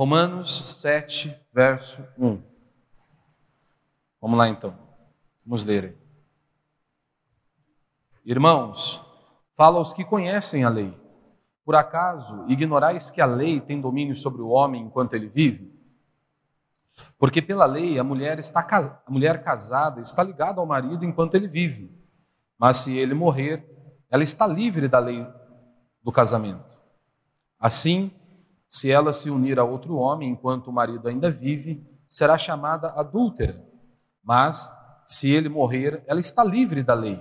Romanos 7, verso 1. Vamos lá então. Vamos ler. Irmãos, fala aos que conhecem a lei. Por acaso ignorais que a lei tem domínio sobre o homem enquanto ele vive? Porque pela lei a mulher está a mulher casada está ligada ao marido enquanto ele vive. Mas se ele morrer, ela está livre da lei do casamento. Assim, se ela se unir a outro homem enquanto o marido ainda vive, será chamada adúltera. Mas se ele morrer, ela está livre da lei,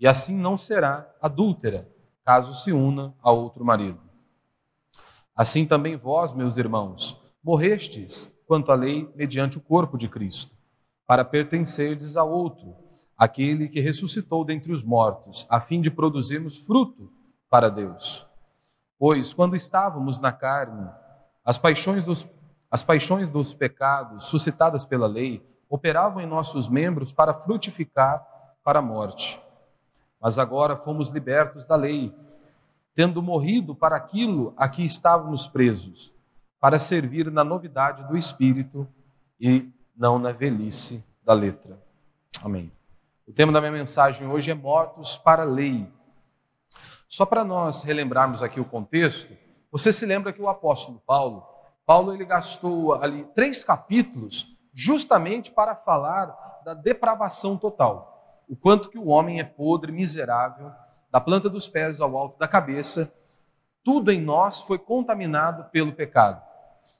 e assim não será adúltera, caso se una a outro marido. Assim também vós, meus irmãos, morrestes quanto à lei mediante o corpo de Cristo, para pertencerdes a outro, aquele que ressuscitou dentre os mortos, a fim de produzirmos fruto para Deus. Pois quando estávamos na carne, as paixões dos, as paixões dos pecados suscitadas pela lei operavam em nossos membros para frutificar para a morte. Mas agora fomos libertos da lei, tendo morrido para aquilo a que estávamos presos para servir na novidade do Espírito e não na velhice da letra. Amém. O tema da minha mensagem hoje é Mortos para a Lei. Só para nós relembrarmos aqui o contexto, você se lembra que o apóstolo Paulo, Paulo ele gastou ali três capítulos justamente para falar da depravação total. O quanto que o homem é podre, miserável, da planta dos pés ao alto da cabeça, tudo em nós foi contaminado pelo pecado.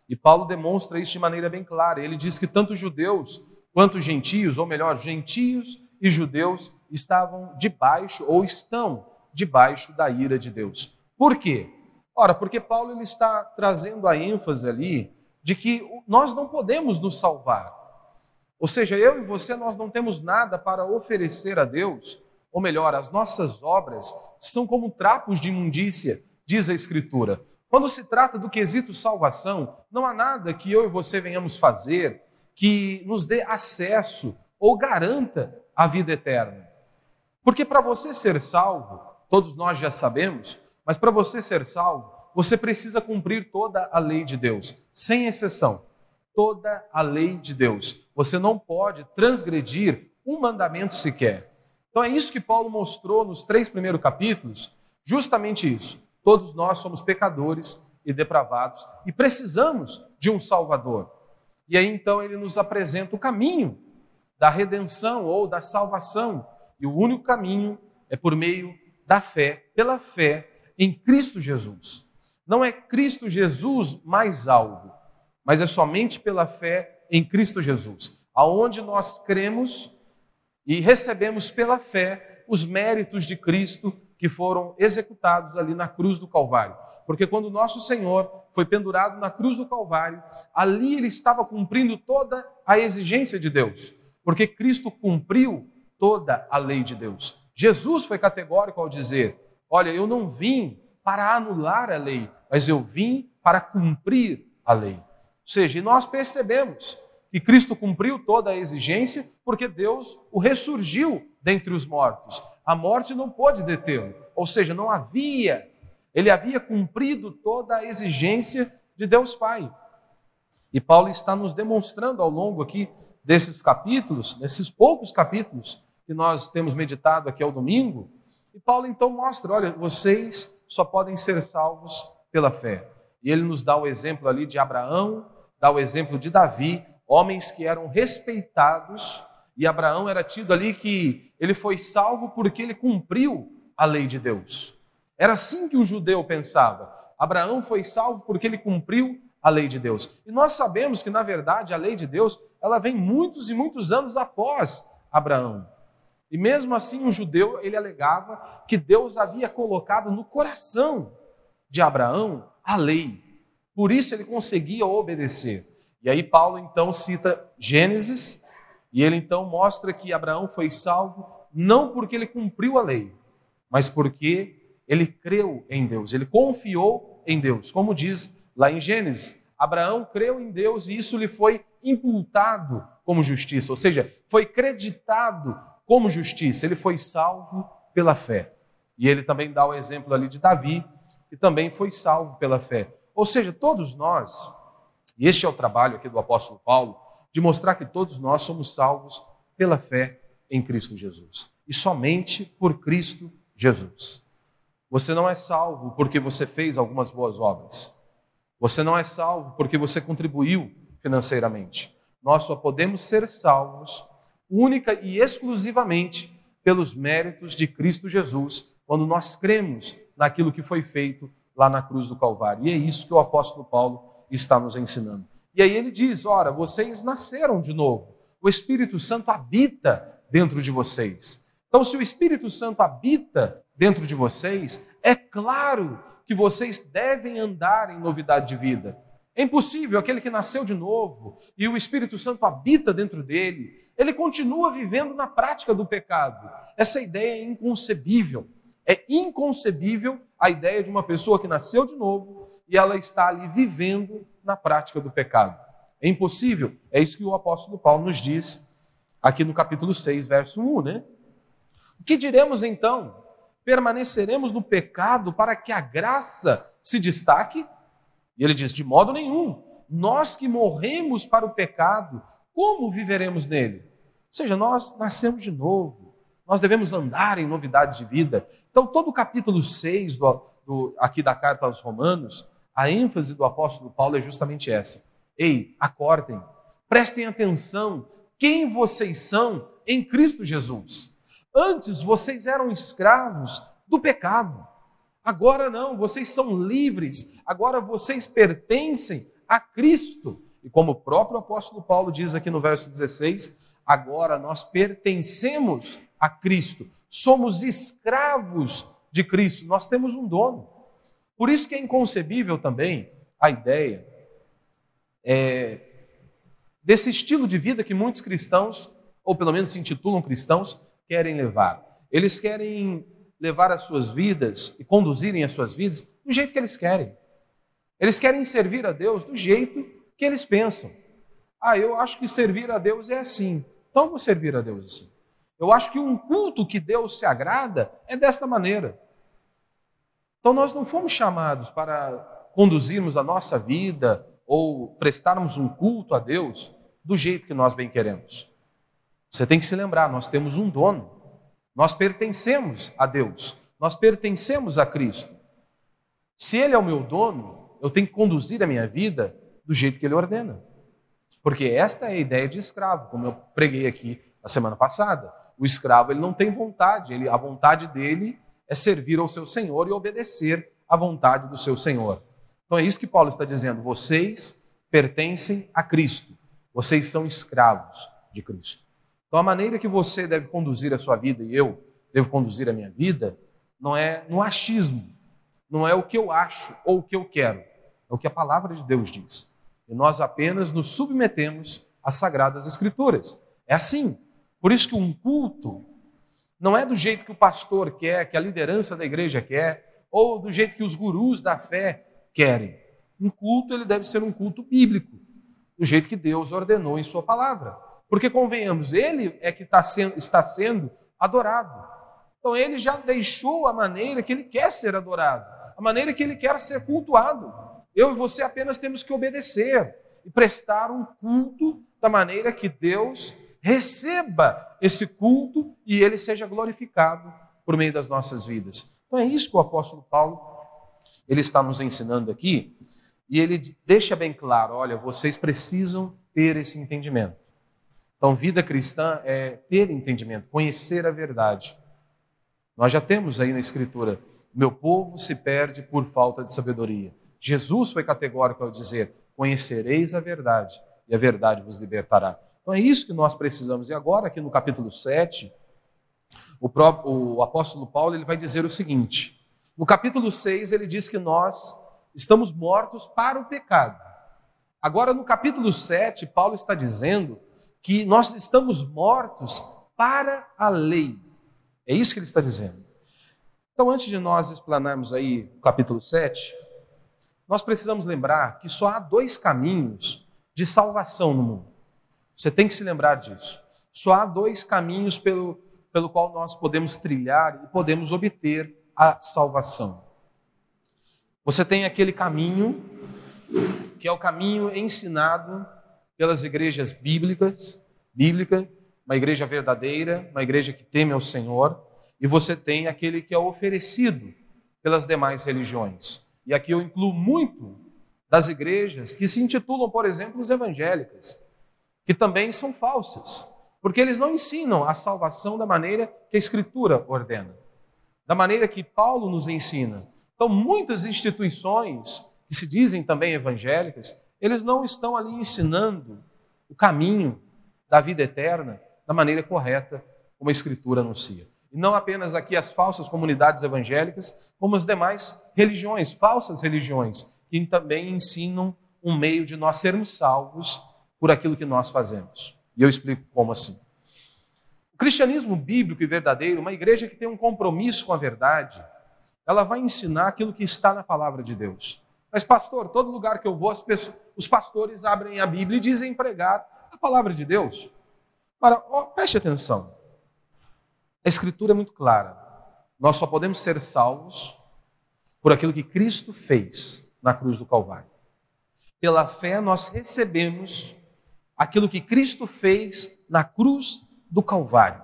E Paulo demonstra isso de maneira bem clara. Ele diz que tanto judeus quanto gentios, ou melhor, gentios e judeus, estavam debaixo ou estão debaixo da ira de Deus. Por quê? Ora, porque Paulo ele está trazendo a ênfase ali de que nós não podemos nos salvar. Ou seja, eu e você nós não temos nada para oferecer a Deus, ou melhor, as nossas obras são como trapos de imundícia, diz a Escritura. Quando se trata do quesito salvação, não há nada que eu e você venhamos fazer que nos dê acesso ou garanta a vida eterna. Porque para você ser salvo, todos nós já sabemos, mas para você ser salvo, você precisa cumprir toda a lei de Deus, sem exceção. Toda a lei de Deus. Você não pode transgredir um mandamento sequer. Então é isso que Paulo mostrou nos três primeiros capítulos, justamente isso. Todos nós somos pecadores e depravados e precisamos de um Salvador. E aí então ele nos apresenta o caminho da redenção ou da salvação. E o único caminho é por meio da fé, pela fé em Cristo Jesus. Não é Cristo Jesus mais algo, mas é somente pela fé em Cristo Jesus, aonde nós cremos e recebemos pela fé os méritos de Cristo que foram executados ali na cruz do Calvário. Porque quando nosso Senhor foi pendurado na cruz do Calvário, ali ele estava cumprindo toda a exigência de Deus. Porque Cristo cumpriu toda a lei de Deus. Jesus foi categórico ao dizer: Olha, eu não vim para anular a lei, mas eu vim para cumprir a lei. Ou seja, nós percebemos que Cristo cumpriu toda a exigência porque Deus o ressurgiu dentre os mortos. A morte não pôde detê-lo, ou seja, não havia, ele havia cumprido toda a exigência de Deus Pai. E Paulo está nos demonstrando ao longo aqui desses capítulos, desses poucos capítulos que nós temos meditado aqui ao domingo, e Paulo então mostra: olha, vocês só podem ser salvos pela fé. E ele nos dá o exemplo ali de Abraão, dá o exemplo de Davi, homens que eram respeitados e Abraão era tido ali que ele foi salvo porque ele cumpriu a lei de Deus. Era assim que o judeu pensava. Abraão foi salvo porque ele cumpriu a lei de Deus. E nós sabemos que, na verdade, a lei de Deus, ela vem muitos e muitos anos após Abraão. E mesmo assim, o judeu, ele alegava que Deus havia colocado no coração de Abraão a lei. Por isso ele conseguia obedecer. E aí Paulo então cita Gênesis e ele então mostra que Abraão foi salvo não porque ele cumpriu a lei, mas porque ele creu em Deus, ele confiou em Deus. Como diz lá em Gênesis, Abraão creu em Deus e isso lhe foi imputado como justiça, ou seja, foi creditado como justiça, ele foi salvo pela fé. E ele também dá o exemplo ali de Davi, que também foi salvo pela fé. Ou seja, todos nós E este é o trabalho aqui do apóstolo Paulo, de mostrar que todos nós somos salvos pela fé em Cristo Jesus. E somente por Cristo Jesus. Você não é salvo porque você fez algumas boas obras. Você não é salvo porque você contribuiu financeiramente. Nós só podemos ser salvos única e exclusivamente pelos méritos de Cristo Jesus, quando nós cremos naquilo que foi feito lá na cruz do Calvário. E é isso que o apóstolo Paulo está nos ensinando. E aí ele diz: Ora, vocês nasceram de novo, o Espírito Santo habita dentro de vocês. Então, se o Espírito Santo habita dentro de vocês, é claro que vocês devem andar em novidade de vida. É impossível aquele que nasceu de novo e o Espírito Santo habita dentro dele, ele continua vivendo na prática do pecado. Essa ideia é inconcebível. É inconcebível a ideia de uma pessoa que nasceu de novo e ela está ali vivendo na prática do pecado. É impossível. É isso que o apóstolo Paulo nos diz aqui no capítulo 6, verso 1, né? O que diremos então? Permaneceremos no pecado para que a graça se destaque? E ele diz: de modo nenhum. Nós que morremos para o pecado, como viveremos nele? Ou seja, nós nascemos de novo. Nós devemos andar em novidade de vida. Então, todo o capítulo 6 do, do, aqui da carta aos Romanos, a ênfase do apóstolo Paulo é justamente essa. Ei, acordem, prestem atenção quem vocês são em Cristo Jesus. Antes vocês eram escravos do pecado. Agora não, vocês são livres. Agora vocês pertencem a Cristo. E como o próprio apóstolo Paulo diz aqui no verso 16, agora nós pertencemos a Cristo. Somos escravos de Cristo. Nós temos um dono. Por isso que é inconcebível também a ideia é, desse estilo de vida que muitos cristãos, ou pelo menos se intitulam cristãos, querem levar. Eles querem levar as suas vidas e conduzirem as suas vidas do jeito que eles querem. Eles querem servir a Deus do jeito que eles pensam. Ah, eu acho que servir a Deus é assim. Então vou servir a Deus assim. Eu acho que um culto que Deus se agrada é desta maneira. Então nós não fomos chamados para conduzirmos a nossa vida ou prestarmos um culto a Deus do jeito que nós bem queremos. Você tem que se lembrar, nós temos um dono. Nós pertencemos a Deus. Nós pertencemos a Cristo. Se Ele é o meu dono, eu tenho que conduzir a minha vida do jeito que Ele ordena. Porque esta é a ideia de escravo, como eu preguei aqui a semana passada. O escravo ele não tem vontade, ele, a vontade dele é servir ao seu senhor e obedecer à vontade do seu senhor. Então é isso que Paulo está dizendo. Vocês pertencem a Cristo. Vocês são escravos de Cristo. Então, a maneira que você deve conduzir a sua vida e eu devo conduzir a minha vida não é no achismo, não é o que eu acho ou o que eu quero, é o que a palavra de Deus diz. E nós apenas nos submetemos às sagradas escrituras. É assim. Por isso que um culto não é do jeito que o pastor quer, que a liderança da igreja quer, ou do jeito que os gurus da fé querem. Um culto ele deve ser um culto bíblico, do jeito que Deus ordenou em sua palavra. Porque, convenhamos, ele é que está sendo, está sendo adorado. Então, ele já deixou a maneira que ele quer ser adorado, a maneira que ele quer ser cultuado. Eu e você apenas temos que obedecer e prestar um culto da maneira que Deus receba esse culto e ele seja glorificado por meio das nossas vidas. Então é isso que o apóstolo Paulo ele está nos ensinando aqui, e ele deixa bem claro, olha, vocês precisam ter esse entendimento. Então, vida cristã é ter entendimento, conhecer a verdade. Nós já temos aí na Escritura: meu povo se perde por falta de sabedoria. Jesus foi categórico ao dizer: conhecereis a verdade, e a verdade vos libertará. Então é isso que nós precisamos. E agora, aqui no capítulo 7, o, próprio, o apóstolo Paulo ele vai dizer o seguinte: no capítulo 6, ele diz que nós estamos mortos para o pecado. Agora, no capítulo 7, Paulo está dizendo que nós estamos mortos para a lei. É isso que ele está dizendo. Então, antes de nós explanarmos aí o capítulo 7, nós precisamos lembrar que só há dois caminhos de salvação no mundo. Você tem que se lembrar disso. Só há dois caminhos pelo, pelo qual nós podemos trilhar e podemos obter a salvação. Você tem aquele caminho que é o caminho ensinado pelas igrejas bíblicas, bíblica, uma igreja verdadeira, uma igreja que teme ao Senhor, e você tem aquele que é oferecido pelas demais religiões. E aqui eu incluo muito das igrejas que se intitulam, por exemplo, os evangélicas, que também são falsas, porque eles não ensinam a salvação da maneira que a Escritura ordena, da maneira que Paulo nos ensina. Então, muitas instituições que se dizem também evangélicas, eles não estão ali ensinando o caminho da vida eterna da maneira correta, como a Escritura anuncia. E não apenas aqui as falsas comunidades evangélicas, como as demais religiões, falsas religiões, que também ensinam um meio de nós sermos salvos por aquilo que nós fazemos. E eu explico como assim. O cristianismo bíblico e verdadeiro, uma igreja que tem um compromisso com a verdade, ela vai ensinar aquilo que está na palavra de Deus. Mas, pastor, todo lugar que eu vou, pessoas, os pastores abrem a Bíblia e dizem pregar a palavra de Deus. Para, preste atenção. A Escritura é muito clara. Nós só podemos ser salvos por aquilo que Cristo fez na cruz do Calvário. Pela fé, nós recebemos aquilo que Cristo fez na cruz do Calvário.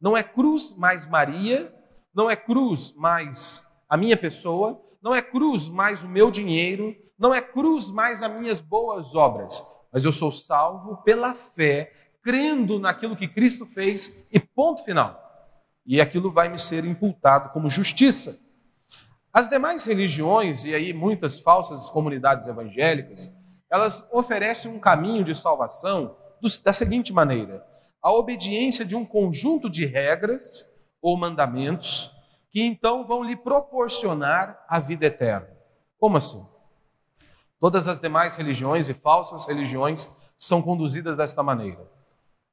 Não é cruz mais Maria, não é cruz mais a minha pessoa, não é cruz mais o meu dinheiro, não é cruz mais as minhas boas obras, mas eu sou salvo pela fé, crendo naquilo que Cristo fez e ponto final. E aquilo vai me ser imputado como justiça. As demais religiões, e aí muitas falsas comunidades evangélicas, elas oferecem um caminho de salvação da seguinte maneira: a obediência de um conjunto de regras ou mandamentos que então vão lhe proporcionar a vida eterna. Como assim? Todas as demais religiões e falsas religiões são conduzidas desta maneira.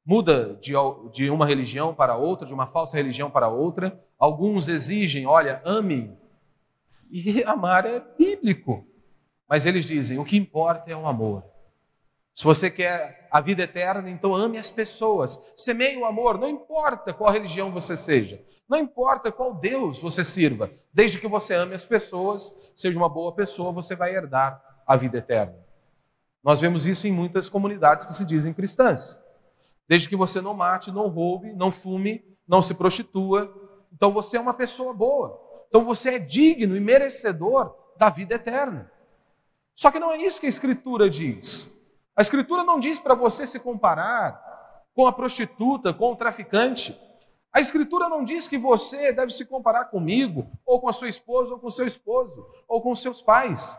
Muda de, de uma religião para outra, de uma falsa religião para outra. Alguns exigem, olha, ame. E amar é bíblico. Mas eles dizem, o que importa é o amor. Se você quer a vida eterna, então ame as pessoas. Semeie o amor, não importa qual religião você seja. Não importa qual Deus você sirva, desde que você ame as pessoas, seja uma boa pessoa, você vai herdar a vida eterna. Nós vemos isso em muitas comunidades que se dizem cristãs. Desde que você não mate, não roube, não fume, não se prostitua, então você é uma pessoa boa. Então você é digno e merecedor da vida eterna. Só que não é isso que a Escritura diz. A Escritura não diz para você se comparar com a prostituta, com o traficante. A Escritura não diz que você deve se comparar comigo, ou com a sua esposa, ou com seu esposo, ou com seus pais.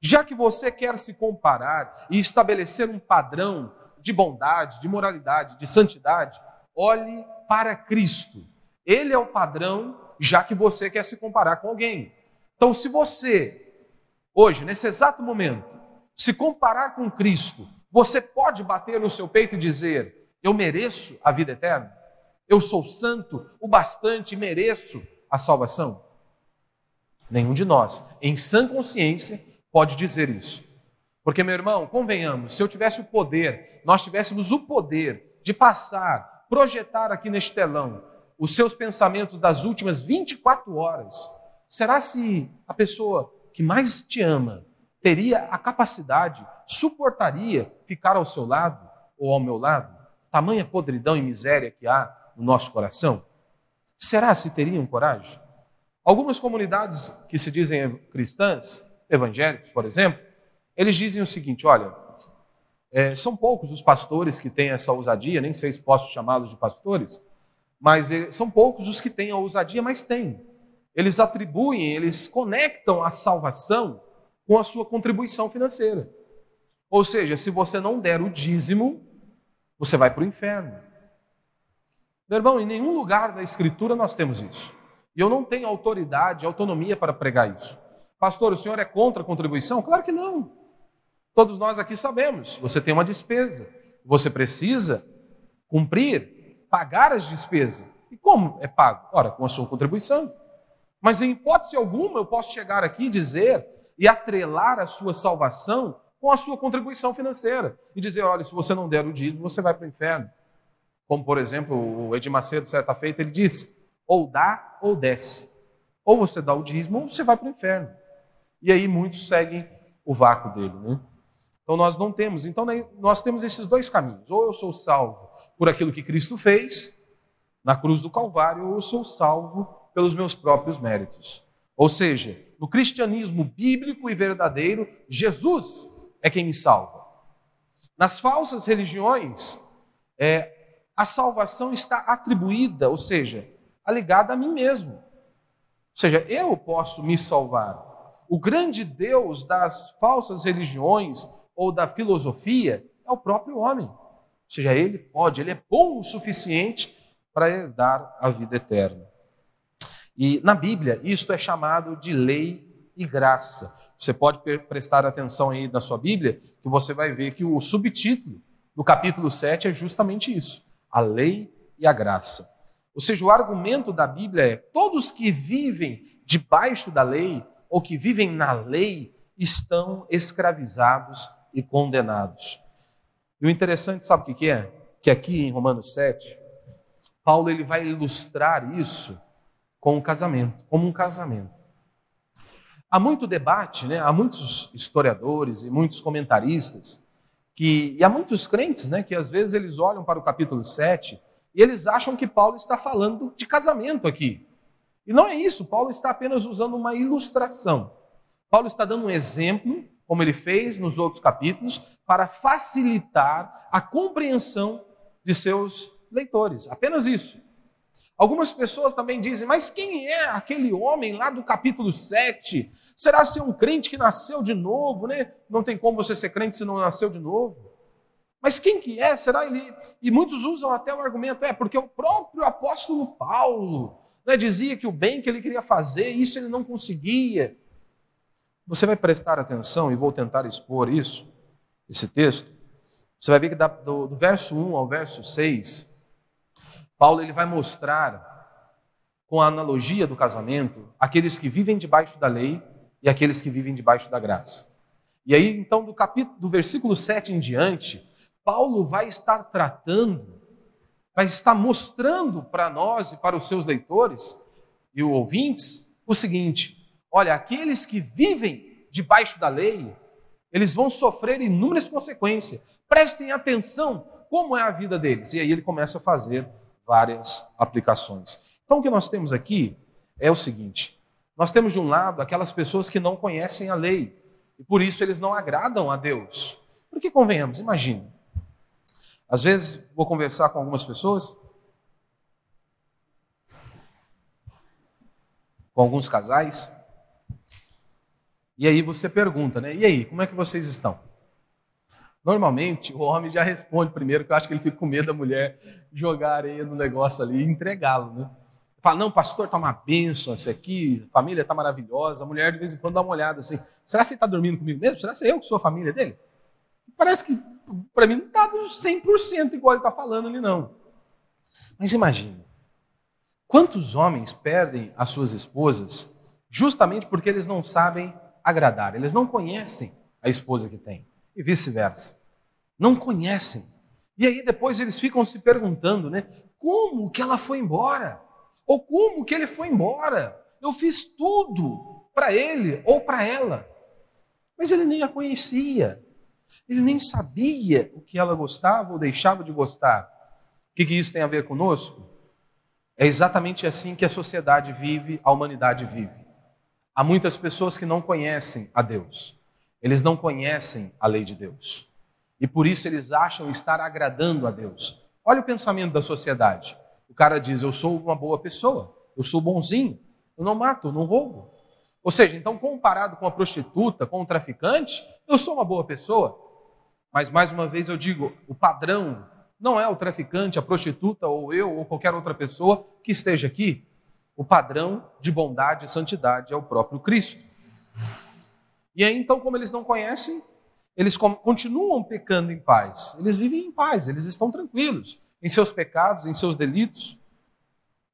Já que você quer se comparar e estabelecer um padrão de bondade, de moralidade, de santidade, olhe para Cristo. Ele é o padrão, já que você quer se comparar com alguém. Então, se você, hoje, nesse exato momento, se comparar com Cristo, você pode bater no seu peito e dizer: Eu mereço a vida eterna? Eu sou santo o bastante mereço a salvação? Nenhum de nós, em sã consciência, pode dizer isso. Porque, meu irmão, convenhamos, se eu tivesse o poder, nós tivéssemos o poder de passar, projetar aqui neste telão os seus pensamentos das últimas 24 horas, será se a pessoa que mais te ama teria a capacidade, suportaria ficar ao seu lado ou ao meu lado? Tamanha podridão e miséria que há no nosso coração? Será se teriam coragem? Algumas comunidades que se dizem cristãs, evangélicos, por exemplo, eles dizem o seguinte: olha, é, são poucos os pastores que têm essa ousadia, nem sei se posso chamá-los de pastores, mas é, são poucos os que têm a ousadia, mas têm. Eles atribuem, eles conectam a salvação com a sua contribuição financeira. Ou seja, se você não der o dízimo, você vai para o inferno. Meu irmão, em nenhum lugar da Escritura nós temos isso. E eu não tenho autoridade, autonomia para pregar isso. Pastor, o senhor é contra a contribuição? Claro que não. Todos nós aqui sabemos, você tem uma despesa, você precisa cumprir, pagar as despesas. E como é pago? Ora, com a sua contribuição. Mas em hipótese alguma eu posso chegar aqui e dizer e atrelar a sua salvação com a sua contribuição financeira e dizer: olha, se você não der o dízimo, você vai para o inferno. Como, por exemplo, o Edir Macedo, certa feita, ele disse: ou dá ou desce. Ou você dá o dízimo ou você vai para o inferno. E aí muitos seguem o vácuo dele, né? Então nós não temos, então nós temos esses dois caminhos. Ou eu sou salvo por aquilo que Cristo fez na cruz do Calvário, ou eu sou salvo pelos meus próprios méritos. Ou seja, no cristianismo bíblico e verdadeiro, Jesus é quem me salva. Nas falsas religiões, é, a salvação está atribuída, ou seja, ligada a mim mesmo. Ou seja, eu posso me salvar. O grande Deus das falsas religiões ou da filosofia é o próprio homem. Ou seja, ele pode, ele é bom o suficiente para herdar a vida eterna. E na Bíblia, isto é chamado de lei e graça. Você pode prestar atenção aí na sua Bíblia, que você vai ver que o subtítulo do capítulo 7 é justamente isso: a lei e a graça. Ou seja, o argumento da Bíblia é: todos que vivem debaixo da lei ou que vivem na lei estão escravizados e condenados. E o interessante, sabe o que é? Que aqui em Romanos 7, Paulo ele vai ilustrar isso com um casamento, como um casamento. Há muito debate, né? há muitos historiadores e muitos comentaristas, que, e há muitos crentes né, que às vezes eles olham para o capítulo 7 e eles acham que Paulo está falando de casamento aqui. E não é isso, Paulo está apenas usando uma ilustração. Paulo está dando um exemplo, como ele fez nos outros capítulos, para facilitar a compreensão de seus leitores. Apenas isso. Algumas pessoas também dizem, mas quem é aquele homem lá do capítulo 7? Será ser um crente que nasceu de novo, né? Não tem como você ser crente se não nasceu de novo. Mas quem que é? Será ele? E muitos usam até o argumento, é porque o próprio apóstolo Paulo né, dizia que o bem que ele queria fazer, isso ele não conseguia. Você vai prestar atenção, e vou tentar expor isso, esse texto. Você vai ver que do, do verso 1 ao verso 6, Paulo ele vai mostrar, com a analogia do casamento, aqueles que vivem debaixo da lei e aqueles que vivem debaixo da graça. E aí, então, do capítulo, do versículo 7 em diante, Paulo vai estar tratando, vai estar mostrando para nós e para os seus leitores e ouvintes o seguinte: olha, aqueles que vivem debaixo da lei, eles vão sofrer inúmeras consequências. Prestem atenção como é a vida deles. E aí ele começa a fazer várias aplicações. Então, o que nós temos aqui é o seguinte: nós temos de um lado aquelas pessoas que não conhecem a lei, e por isso eles não agradam a Deus. Porque convenhamos, imagine. Às vezes vou conversar com algumas pessoas, com alguns casais, e aí você pergunta, né? E aí, como é que vocês estão? Normalmente, o homem já responde primeiro, que eu acho que ele fica com medo da mulher jogar areia no negócio ali e entregá-lo, né? Fala, não, pastor, está uma bênção, isso aqui, a família está maravilhosa. A mulher, de vez em quando, dá uma olhada assim: será que ele está dormindo comigo mesmo? Será que é eu que sou a família dele? Parece que, para mim, não está 100% igual ele está falando ali, não. Mas imagine, quantos homens perdem as suas esposas justamente porque eles não sabem agradar, eles não conhecem a esposa que têm, e vice-versa não conhecem. E aí depois eles ficam se perguntando, né? Como que ela foi embora? Ou como que ele foi embora? Eu fiz tudo para ele ou para ela. Mas ele nem a conhecia. Ele nem sabia o que ela gostava ou deixava de gostar. O que, que isso tem a ver conosco? É exatamente assim que a sociedade vive, a humanidade vive. Há muitas pessoas que não conhecem a Deus. Eles não conhecem a lei de Deus. E por isso eles acham estar agradando a Deus. Olha o pensamento da sociedade. O cara diz: Eu sou uma boa pessoa, eu sou bonzinho, eu não mato, eu não roubo. Ou seja, então, comparado com a prostituta, com o traficante, eu sou uma boa pessoa. Mas, mais uma vez, eu digo: o padrão não é o traficante, a prostituta, ou eu, ou qualquer outra pessoa que esteja aqui. O padrão de bondade e santidade é o próprio Cristo. E aí, então, como eles não conhecem, eles continuam pecando em paz. Eles vivem em paz, eles estão tranquilos em seus pecados, em seus delitos.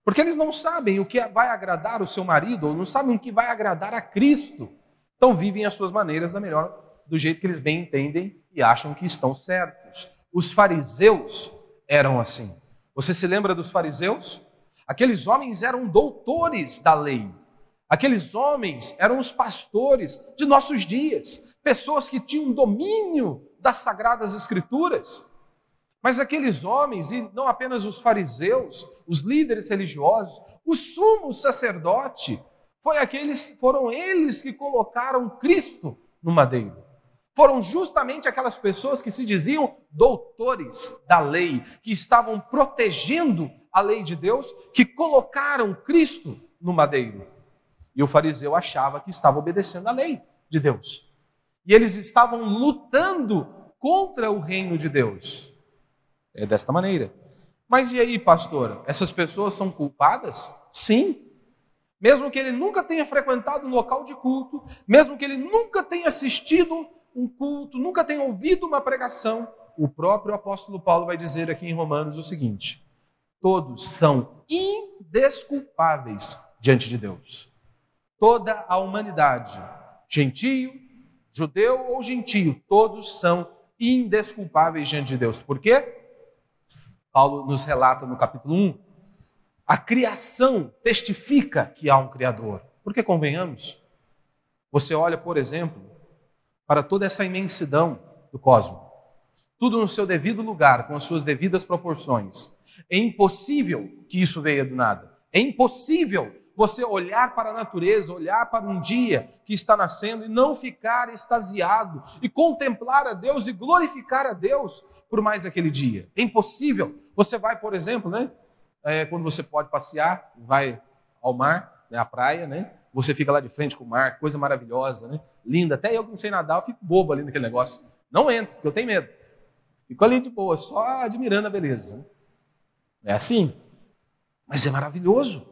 Porque eles não sabem o que vai agradar o seu marido, ou não sabem o que vai agradar a Cristo. Então vivem as suas maneiras da melhor, do jeito que eles bem entendem e acham que estão certos. Os fariseus eram assim. Você se lembra dos fariseus? Aqueles homens eram doutores da lei. Aqueles homens eram os pastores de nossos dias pessoas que tinham domínio das sagradas escrituras. Mas aqueles homens, e não apenas os fariseus, os líderes religiosos, o sumo sacerdote, foi aqueles, foram eles que colocaram Cristo no madeiro. Foram justamente aquelas pessoas que se diziam doutores da lei, que estavam protegendo a lei de Deus, que colocaram Cristo no madeiro. E o fariseu achava que estava obedecendo a lei de Deus. E eles estavam lutando contra o reino de Deus. É desta maneira. Mas e aí, pastor? Essas pessoas são culpadas? Sim. Mesmo que ele nunca tenha frequentado um local de culto, mesmo que ele nunca tenha assistido um culto, nunca tenha ouvido uma pregação, o próprio apóstolo Paulo vai dizer aqui em Romanos o seguinte: todos são indesculpáveis diante de Deus. Toda a humanidade, gentio, judeu ou gentio, todos são indesculpáveis diante de Deus. Por quê? Paulo nos relata no capítulo 1, a criação testifica que há um Criador. Porque convenhamos, você olha, por exemplo, para toda essa imensidão do cosmos, tudo no seu devido lugar, com as suas devidas proporções. É impossível que isso venha do nada. É impossível você olhar para a natureza, olhar para um dia que está nascendo e não ficar extasiado e contemplar a Deus e glorificar a Deus por mais aquele dia. É impossível. Você vai, por exemplo, né? É, quando você pode passear, vai ao mar, né, à praia, né? Você fica lá de frente com o mar, coisa maravilhosa, né? Linda. Até eu que não sei nadar, eu fico bobo ali naquele negócio. Não entro, porque eu tenho medo. Fico ali de boa, só admirando a beleza. Né? É assim. Mas é maravilhoso.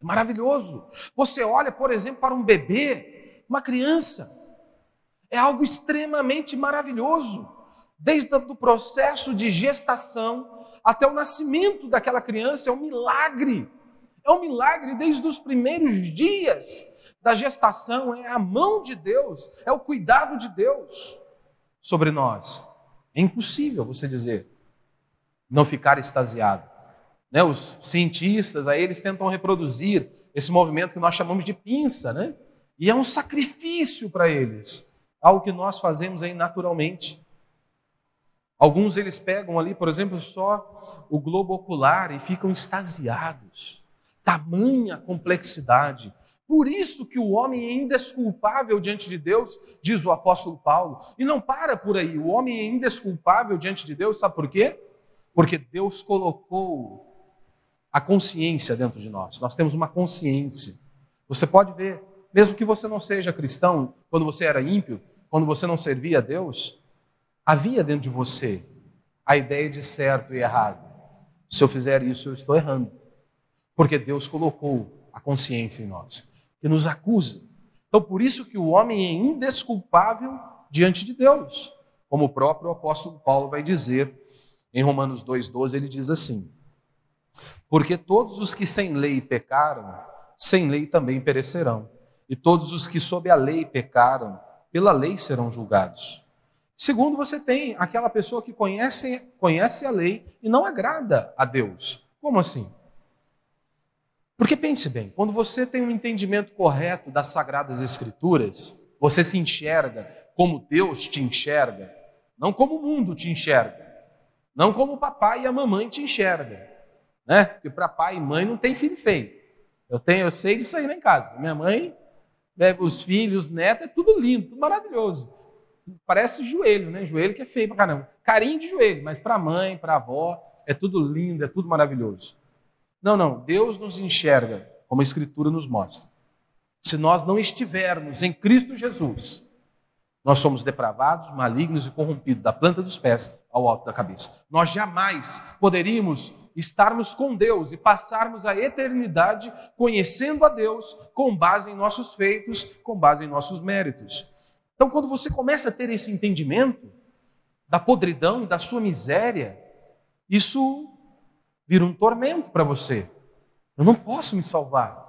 É maravilhoso. Você olha, por exemplo, para um bebê, uma criança. É algo extremamente maravilhoso. Desde o processo de gestação até o nascimento daquela criança é um milagre. É um milagre desde os primeiros dias da gestação, é a mão de Deus, é o cuidado de Deus sobre nós. É impossível você dizer, não ficar extasiado. Né? Os cientistas, aí eles tentam reproduzir esse movimento que nós chamamos de pinça, né? E é um sacrifício para eles, algo que nós fazemos aí naturalmente. Alguns eles pegam ali, por exemplo, só o globo ocular e ficam extasiados. Tamanha complexidade. Por isso que o homem é indesculpável diante de Deus, diz o apóstolo Paulo. E não para por aí. O homem é indesculpável diante de Deus, sabe por quê? Porque Deus colocou a consciência dentro de nós. Nós temos uma consciência. Você pode ver, mesmo que você não seja cristão, quando você era ímpio, quando você não servia a Deus, Havia dentro de você a ideia de certo e errado. Se eu fizer isso, eu estou errando. Porque Deus colocou a consciência em nós, que nos acusa. Então, por isso que o homem é indesculpável diante de Deus. Como o próprio apóstolo Paulo vai dizer em Romanos 2,12, ele diz assim: Porque todos os que sem lei pecaram, sem lei também perecerão. E todos os que sob a lei pecaram, pela lei serão julgados. Segundo, você tem aquela pessoa que conhece, conhece a lei e não agrada a Deus. Como assim? Porque pense bem, quando você tem um entendimento correto das sagradas escrituras, você se enxerga como Deus te enxerga, não como o mundo te enxerga, não como o papai e a mamãe te enxerga, né? Porque para pai e mãe não tem filho feio. Eu tenho, eu sei disso aí lá em casa. Minha mãe, né, os filhos, os netos, é tudo lindo, tudo maravilhoso parece joelho, né? Joelho que é feio pra caramba. Carinho de joelho, mas para mãe, para avó, é tudo lindo, é tudo maravilhoso. Não, não, Deus nos enxerga como a Escritura nos mostra. Se nós não estivermos em Cristo Jesus, nós somos depravados, malignos e corrompidos, da planta dos pés ao alto da cabeça. Nós jamais poderíamos estarmos com Deus e passarmos a eternidade conhecendo a Deus com base em nossos feitos, com base em nossos méritos. Então, quando você começa a ter esse entendimento da podridão, da sua miséria, isso vira um tormento para você. Eu não posso me salvar.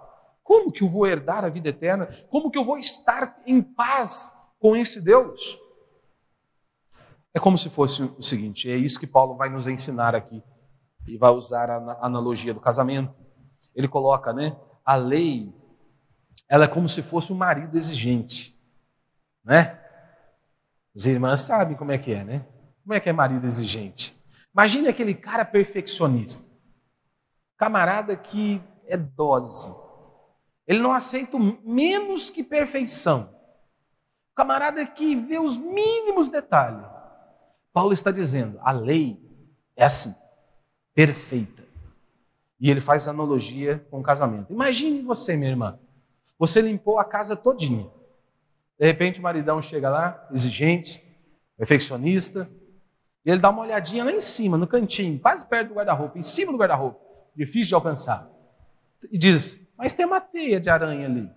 Como que eu vou herdar a vida eterna? Como que eu vou estar em paz com esse Deus? É como se fosse o seguinte, é isso que Paulo vai nos ensinar aqui e vai usar a analogia do casamento. Ele coloca, né, a lei, ela é como se fosse um marido exigente né? As irmãs sabem como é que é, né? Como é que é marido exigente? Imagine aquele cara perfeccionista. Camarada que é dose. Ele não aceita menos que perfeição. Camarada que vê os mínimos detalhes. Paulo está dizendo, a lei é assim, perfeita. E ele faz analogia com o casamento. Imagine você, minha irmã. Você limpou a casa todinha. De repente o maridão chega lá, exigente, perfeccionista, e ele dá uma olhadinha lá em cima, no cantinho, quase perto do guarda-roupa, em cima do guarda-roupa, difícil de alcançar. E diz: Mas tem uma teia de aranha ali.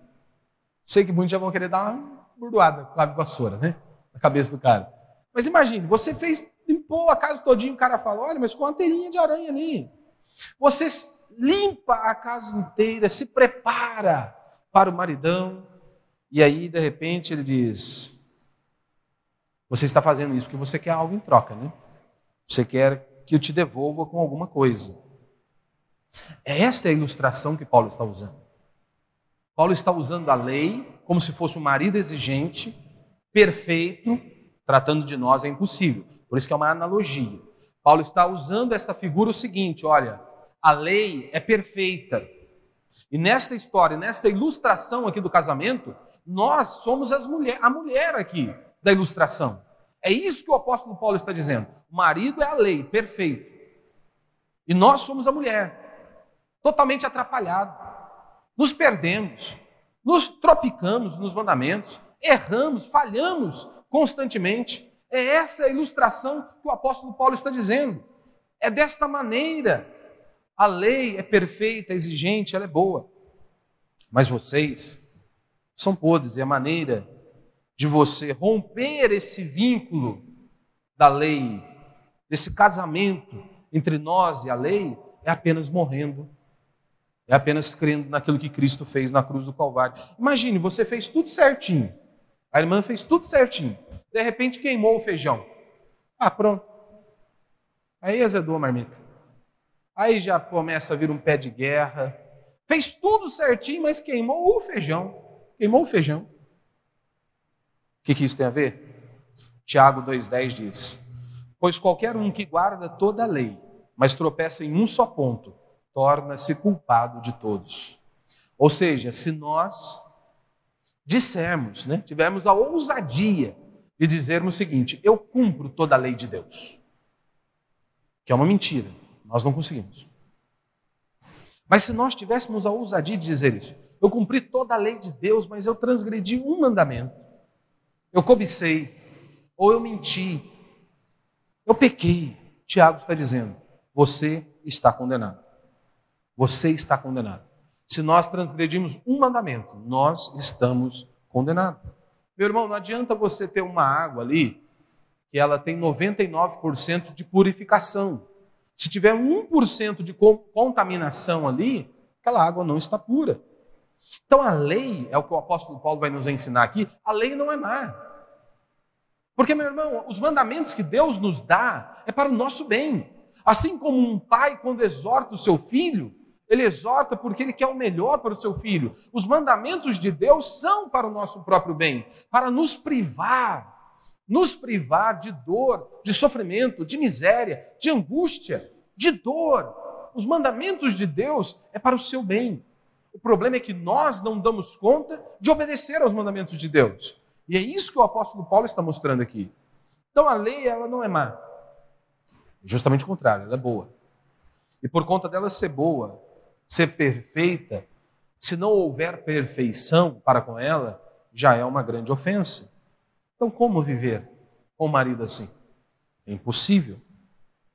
Sei que muitos já vão querer dar uma burdoada com a vassoura, né? Na cabeça do cara. Mas imagine, você fez, limpou a casa todinha, o cara fala: Olha, mas com uma teirinha de aranha ali. Você limpa a casa inteira, se prepara para o maridão, e aí, de repente, ele diz: Você está fazendo isso porque você quer algo em troca, né? Você quer que eu te devolva com alguma coisa. É esta a ilustração que Paulo está usando. Paulo está usando a lei como se fosse um marido exigente, perfeito, tratando de nós é impossível. Por isso que é uma analogia. Paulo está usando essa figura o seguinte: olha, a lei é perfeita. E nesta história, nesta ilustração aqui do casamento, nós somos as mulher, a mulher aqui da ilustração. É isso que o apóstolo Paulo está dizendo. O marido é a lei, perfeito. E nós somos a mulher, totalmente atrapalhado. Nos perdemos, nos tropicamos nos mandamentos, erramos, falhamos constantemente. É essa a ilustração que o apóstolo Paulo está dizendo. É desta maneira. A lei é perfeita, exigente, ela é boa. Mas vocês são podres e a maneira de você romper esse vínculo da lei, desse casamento entre nós e a lei, é apenas morrendo, é apenas crendo naquilo que Cristo fez na cruz do Calvário. Imagine, você fez tudo certinho, a irmã fez tudo certinho, de repente queimou o feijão. Ah, pronto. Aí azedou a marmita. Aí já começa a vir um pé de guerra. Fez tudo certinho, mas queimou o feijão. Queimou o feijão. O que, que isso tem a ver? Tiago 2,10 diz: Pois qualquer um que guarda toda a lei, mas tropeça em um só ponto, torna-se culpado de todos. Ou seja, se nós dissermos, né, tivermos a ousadia de dizermos o seguinte: eu cumpro toda a lei de Deus, que é uma mentira, nós não conseguimos. Mas se nós tivéssemos a ousadia de dizer isso, eu cumpri toda a lei de Deus, mas eu transgredi um mandamento. Eu cobicei, ou eu menti, eu pequei. Tiago está dizendo: você está condenado. Você está condenado. Se nós transgredimos um mandamento, nós estamos condenados. Meu irmão, não adianta você ter uma água ali que ela tem 99% de purificação. Se tiver 1% de contaminação ali, aquela água não está pura. Então a lei, é o que o apóstolo Paulo vai nos ensinar aqui, a lei não é má. Porque, meu irmão, os mandamentos que Deus nos dá é para o nosso bem. Assim como um pai, quando exorta o seu filho, ele exorta porque ele quer o melhor para o seu filho. Os mandamentos de Deus são para o nosso próprio bem, para nos privar, nos privar de dor, de sofrimento, de miséria, de angústia, de dor. Os mandamentos de Deus é para o seu bem. O problema é que nós não damos conta de obedecer aos mandamentos de Deus. E é isso que o apóstolo Paulo está mostrando aqui. Então a lei, ela não é má. Justamente o contrário, ela é boa. E por conta dela ser boa, ser perfeita, se não houver perfeição para com ela, já é uma grande ofensa. Então, como viver com um marido assim? É impossível.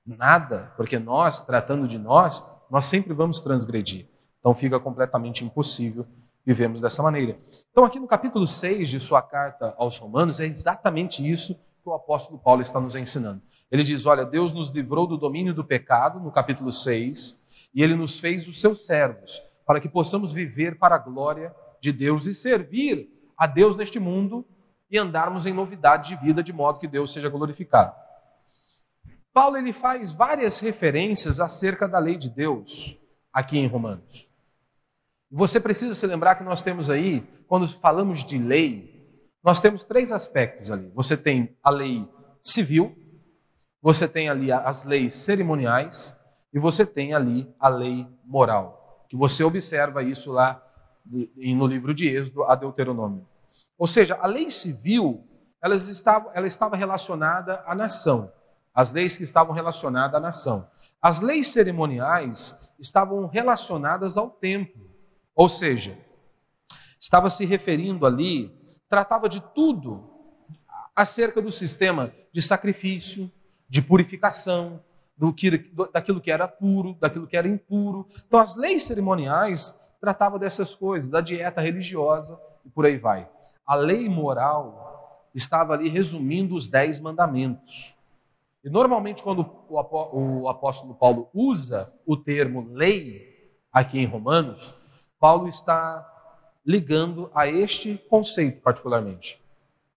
Nada, porque nós, tratando de nós, nós sempre vamos transgredir. Então fica completamente impossível vivermos dessa maneira. Então, aqui no capítulo 6 de sua carta aos Romanos, é exatamente isso que o apóstolo Paulo está nos ensinando. Ele diz: Olha, Deus nos livrou do domínio do pecado, no capítulo 6, e ele nos fez os seus servos, para que possamos viver para a glória de Deus e servir a Deus neste mundo e andarmos em novidade de vida, de modo que Deus seja glorificado. Paulo ele faz várias referências acerca da lei de Deus aqui em Romanos. Você precisa se lembrar que nós temos aí, quando falamos de lei, nós temos três aspectos ali. Você tem a lei civil, você tem ali as leis cerimoniais e você tem ali a lei moral. Que você observa isso lá no livro de Êxodo a Deuteronômio. Ou seja, a lei civil, ela estava, ela estava relacionada à nação. As leis que estavam relacionadas à nação. As leis cerimoniais estavam relacionadas ao templo. Ou seja, estava se referindo ali, tratava de tudo acerca do sistema de sacrifício, de purificação, do que, daquilo que era puro, daquilo que era impuro. Então, as leis cerimoniais tratavam dessas coisas, da dieta religiosa e por aí vai. A lei moral estava ali resumindo os dez mandamentos. E normalmente, quando o apóstolo Paulo usa o termo lei aqui em Romanos, Paulo está ligando a este conceito particularmente,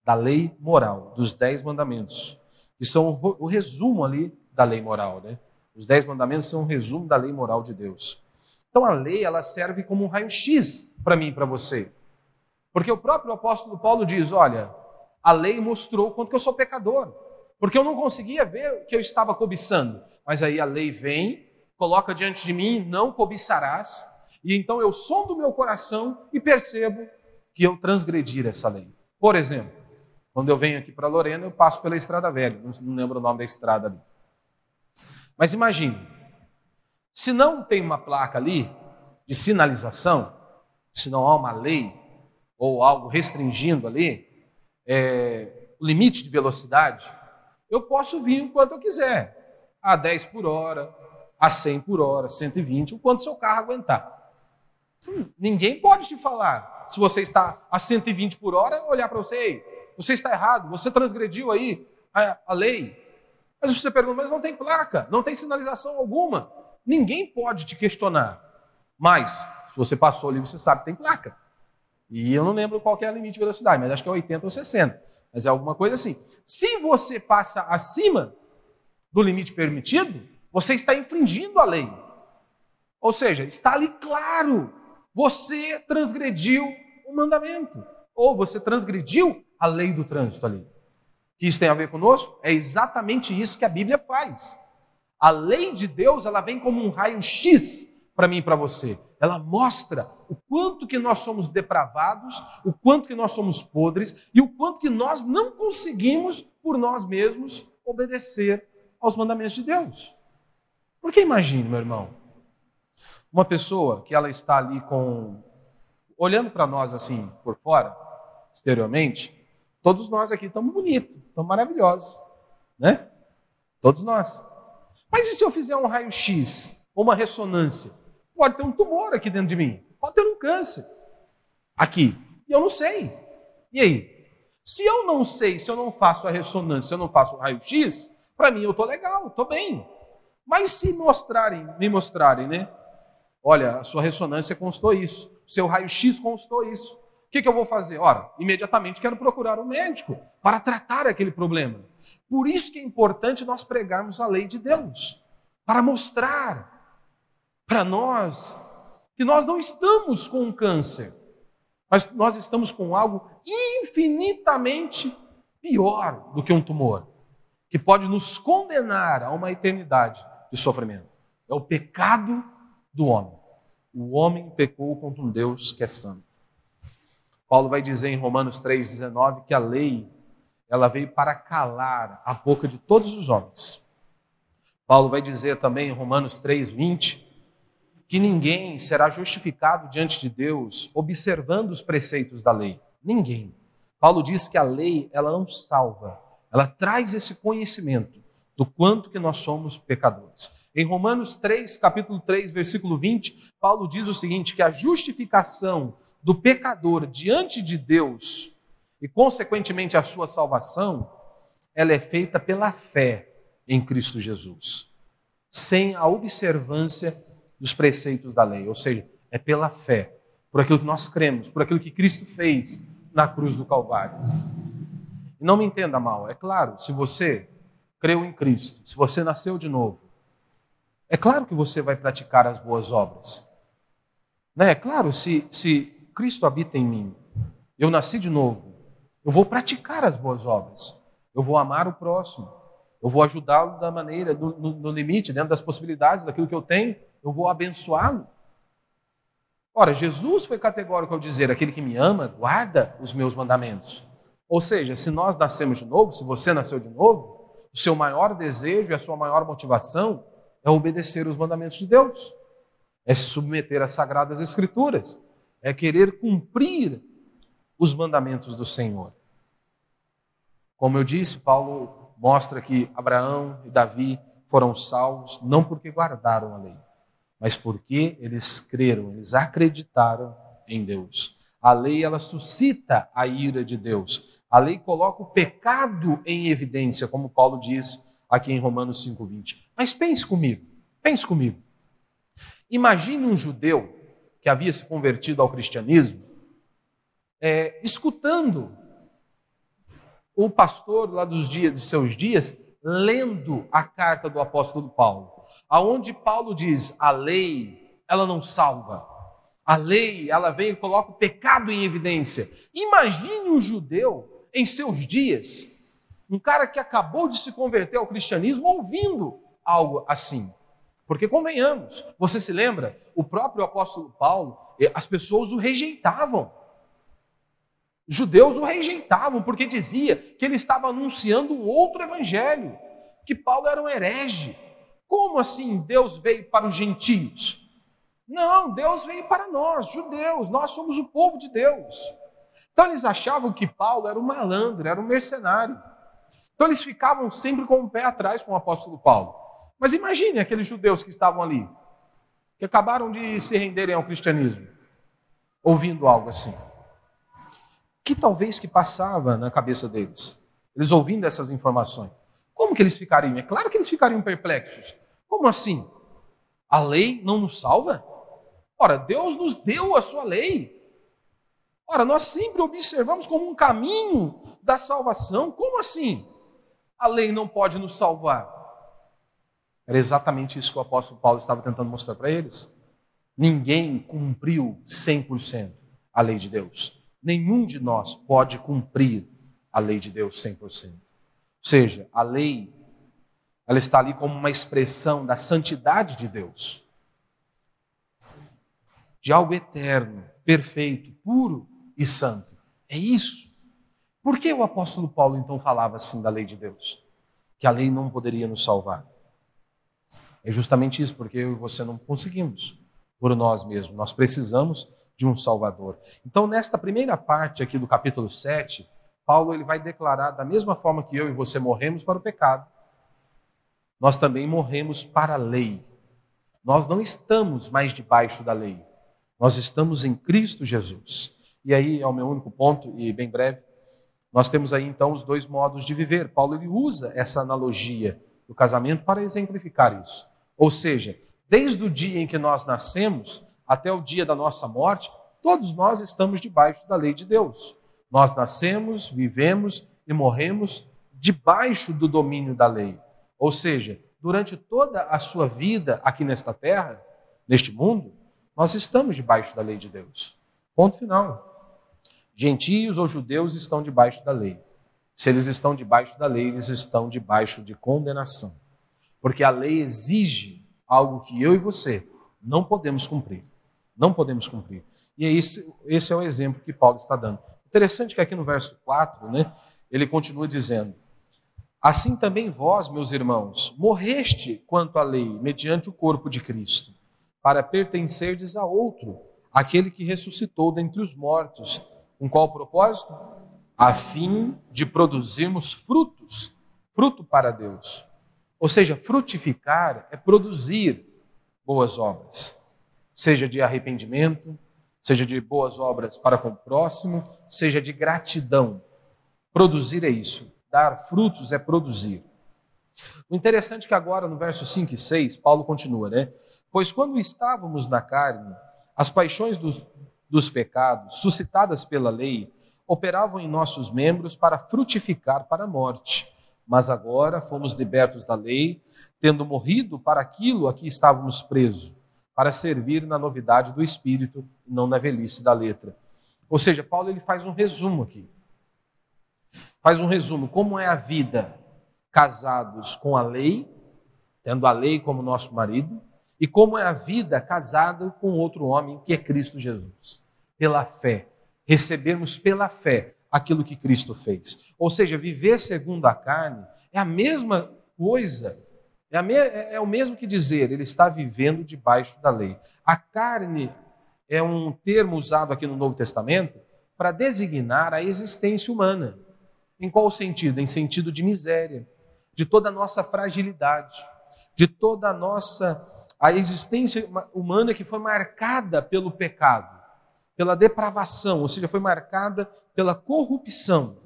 da lei moral, dos dez mandamentos, que são o resumo ali da lei moral. Né? Os dez mandamentos são um resumo da lei moral de Deus. Então a lei ela serve como um raio-x para mim e para você. Porque o próprio apóstolo Paulo diz: olha, a lei mostrou quanto que eu sou pecador. Porque eu não conseguia ver o que eu estava cobiçando. Mas aí a lei vem, coloca diante de mim: não cobiçarás. E então eu sondo meu coração e percebo que eu transgredir essa lei. Por exemplo, quando eu venho aqui para Lorena, eu passo pela Estrada Velha, não lembro o nome da estrada ali. Mas imagine, se não tem uma placa ali de sinalização, se não há uma lei ou algo restringindo ali é, o limite de velocidade, eu posso vir o quanto eu quiser, a 10 por hora, a 100 por hora, 120, o quanto seu carro aguentar. Ninguém pode te falar, se você está a 120 por hora, olhar para você, Ei, você está errado, você transgrediu aí a, a lei. Mas você pergunta, mas não tem placa, não tem sinalização alguma. Ninguém pode te questionar. Mas, se você passou ali, você sabe que tem placa. E eu não lembro qual é o limite de velocidade, mas acho que é 80 ou 60. Mas é alguma coisa assim. Se você passa acima do limite permitido, você está infringindo a lei. Ou seja, está ali claro você transgrediu o mandamento, ou você transgrediu a lei do trânsito ali. Que isso tem a ver conosco? É exatamente isso que a Bíblia faz. A lei de Deus, ela vem como um raio-x para mim e para você. Ela mostra o quanto que nós somos depravados, o quanto que nós somos podres e o quanto que nós não conseguimos por nós mesmos obedecer aos mandamentos de Deus. Porque imagine, meu irmão, uma pessoa que ela está ali com olhando para nós assim por fora, exteriormente, todos nós aqui estamos bonitos, estamos maravilhosos, né? Todos nós. Mas e se eu fizer um raio-x ou uma ressonância? Pode ter um tumor aqui dentro de mim, pode ter um câncer aqui, e eu não sei. E aí? Se eu não sei, se eu não faço a ressonância, se eu não faço o raio-x, para mim eu estou legal, estou bem. Mas se mostrarem, me mostrarem, né, Olha, a sua ressonância constou isso, o seu raio-x constou isso. O que, que eu vou fazer? Ora, imediatamente quero procurar um médico para tratar aquele problema. Por isso que é importante nós pregarmos a lei de Deus, para mostrar para nós que nós não estamos com um câncer, mas nós estamos com algo infinitamente pior do que um tumor, que pode nos condenar a uma eternidade de sofrimento. É o pecado do homem o homem pecou contra um Deus que é santo. Paulo vai dizer em Romanos 3,19 que a lei ela veio para calar a boca de todos os homens. Paulo vai dizer também em Romanos 3,20 que ninguém será justificado diante de Deus observando os preceitos da lei. Ninguém. Paulo diz que a lei ela não salva, ela traz esse conhecimento do quanto que nós somos pecadores. Em Romanos 3, capítulo 3, versículo 20, Paulo diz o seguinte: que a justificação do pecador diante de Deus e, consequentemente, a sua salvação, ela é feita pela fé em Cristo Jesus, sem a observância dos preceitos da lei, ou seja, é pela fé, por aquilo que nós cremos, por aquilo que Cristo fez na cruz do Calvário. E não me entenda mal, é claro, se você creu em Cristo, se você nasceu de novo, é claro que você vai praticar as boas obras. Né? É claro, se, se Cristo habita em mim, eu nasci de novo, Eu vou praticar as boas obras. Eu vou amar o próximo. Eu vou ajudá-lo da maneira, no, no, no limite, dentro das possibilidades, daquilo que eu tenho. Eu vou abençoá-lo. Ora, Jesus foi categórico ao dizer: aquele que me ama, guarda os meus mandamentos. Ou seja, se nós nascemos de novo, se você nasceu de novo, o seu maior desejo e a sua maior motivação é obedecer os mandamentos de Deus, é se submeter às sagradas Escrituras, é querer cumprir os mandamentos do Senhor. Como eu disse, Paulo mostra que Abraão e Davi foram salvos não porque guardaram a lei, mas porque eles creram, eles acreditaram em Deus. A lei ela suscita a ira de Deus. A lei coloca o pecado em evidência, como Paulo diz aqui em Romanos 5:20. Mas pense comigo, pense comigo. Imagine um judeu que havia se convertido ao cristianismo, é, escutando o pastor lá dos dias dos seus dias lendo a carta do apóstolo Paulo, aonde Paulo diz: a lei, ela não salva. A lei, ela vem e coloca o pecado em evidência. Imagine um judeu em seus dias, um cara que acabou de se converter ao cristianismo ouvindo algo assim. Porque convenhamos, você se lembra, o próprio apóstolo Paulo, eh, as pessoas o rejeitavam. Os judeus o rejeitavam porque dizia que ele estava anunciando um outro evangelho, que Paulo era um herege. Como assim Deus veio para os gentios? Não, Deus veio para nós, judeus, nós somos o povo de Deus. Então eles achavam que Paulo era um malandro, era um mercenário. Então eles ficavam sempre com o pé atrás com o apóstolo Paulo. Mas imagine aqueles judeus que estavam ali, que acabaram de se renderem ao cristianismo, ouvindo algo assim que talvez que passava na cabeça deles? Eles ouvindo essas informações. Como que eles ficariam? É claro que eles ficariam perplexos. Como assim? A lei não nos salva? Ora, Deus nos deu a sua lei. Ora, nós sempre observamos como um caminho da salvação. Como assim? A lei não pode nos salvar. Era exatamente isso que o apóstolo Paulo estava tentando mostrar para eles. Ninguém cumpriu 100% a lei de Deus nenhum de nós pode cumprir a lei de Deus 100%. Ou seja, a lei, ela está ali como uma expressão da santidade de Deus, de algo eterno, perfeito, puro e santo. É isso. Por que o apóstolo Paulo então falava assim da lei de Deus? Que a lei não poderia nos salvar. É justamente isso, porque eu e você não conseguimos por nós mesmos. Nós precisamos de um Salvador. Então, nesta primeira parte aqui do capítulo 7, Paulo ele vai declarar da mesma forma que eu e você morremos para o pecado, nós também morremos para a lei. Nós não estamos mais debaixo da lei. Nós estamos em Cristo Jesus. E aí é o meu único ponto e bem breve. Nós temos aí então os dois modos de viver. Paulo ele usa essa analogia do casamento para exemplificar isso. Ou seja, desde o dia em que nós nascemos, até o dia da nossa morte, todos nós estamos debaixo da lei de Deus. Nós nascemos, vivemos e morremos debaixo do domínio da lei. Ou seja, durante toda a sua vida aqui nesta terra, neste mundo, nós estamos debaixo da lei de Deus. Ponto final. Gentios ou judeus estão debaixo da lei. Se eles estão debaixo da lei, eles estão debaixo de condenação. Porque a lei exige algo que eu e você não podemos cumprir. Não podemos cumprir. E é esse, esse é o exemplo que Paulo está dando. Interessante que aqui no verso 4, né, ele continua dizendo: Assim também vós, meus irmãos, morreste quanto à lei, mediante o corpo de Cristo, para pertencerdes a outro, aquele que ressuscitou dentre os mortos. Com qual propósito? A fim de produzirmos frutos, fruto para Deus. Ou seja, frutificar é produzir boas obras seja de arrependimento, seja de boas obras para com o próximo, seja de gratidão. Produzir é isso, dar frutos é produzir. O interessante é que agora, no verso 5 e 6, Paulo continua, né? Pois quando estávamos na carne, as paixões dos, dos pecados, suscitadas pela lei, operavam em nossos membros para frutificar para a morte. Mas agora fomos libertos da lei, tendo morrido para aquilo a que estávamos presos para servir na novidade do espírito, não na velhice da letra. Ou seja, Paulo ele faz um resumo aqui. faz um resumo: como é a vida casados com a lei, tendo a lei como nosso marido, e como é a vida casada com outro homem, que é Cristo Jesus. Pela fé. Recebemos pela fé aquilo que Cristo fez. Ou seja, viver segundo a carne é a mesma coisa, é, me, é, é o mesmo que dizer, ele está vivendo debaixo da lei. A carne é um termo usado aqui no Novo Testamento para designar a existência humana. Em qual sentido? Em sentido de miséria, de toda a nossa fragilidade, de toda a nossa a existência humana que foi marcada pelo pecado, pela depravação, ou seja, foi marcada pela corrupção.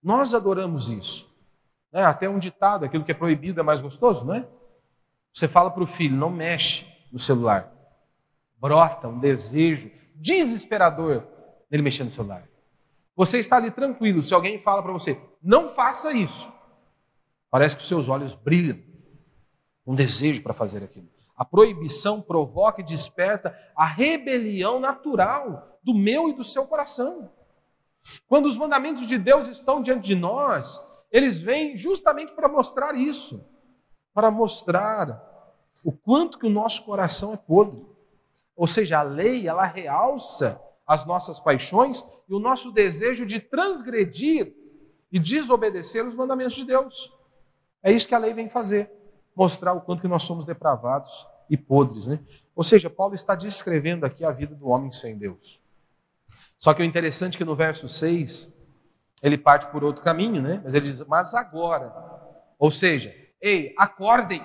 Nós adoramos isso. É, até um ditado, aquilo que é proibido é mais gostoso, não é? Você fala para o filho, não mexe no celular. Brota um desejo desesperador dele mexer no celular. Você está ali tranquilo, se alguém fala para você, não faça isso. Parece que os seus olhos brilham um desejo para fazer aquilo. A proibição provoca e desperta a rebelião natural do meu e do seu coração. Quando os mandamentos de Deus estão diante de nós, eles vêm justamente para mostrar isso, para mostrar o quanto que o nosso coração é podre. Ou seja, a lei, ela realça as nossas paixões e o nosso desejo de transgredir e desobedecer os mandamentos de Deus. É isso que a lei vem fazer mostrar o quanto que nós somos depravados e podres, né? Ou seja, Paulo está descrevendo aqui a vida do homem sem Deus. Só que o interessante é que no verso 6, ele parte por outro caminho, né? Mas ele diz: "Mas agora". Ou seja, ei, acordem.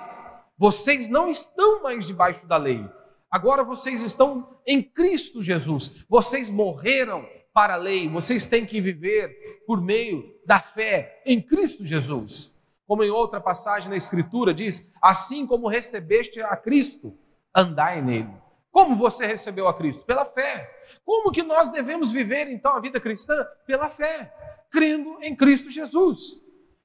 Vocês não estão mais debaixo da lei. Agora vocês estão em Cristo Jesus. Vocês morreram para a lei. Vocês têm que viver por meio da fé em Cristo Jesus. Como em outra passagem na Escritura diz: Assim como recebeste a Cristo, andai nele. Como você recebeu a Cristo? Pela fé. Como que nós devemos viver então a vida cristã? Pela fé, crendo em Cristo Jesus.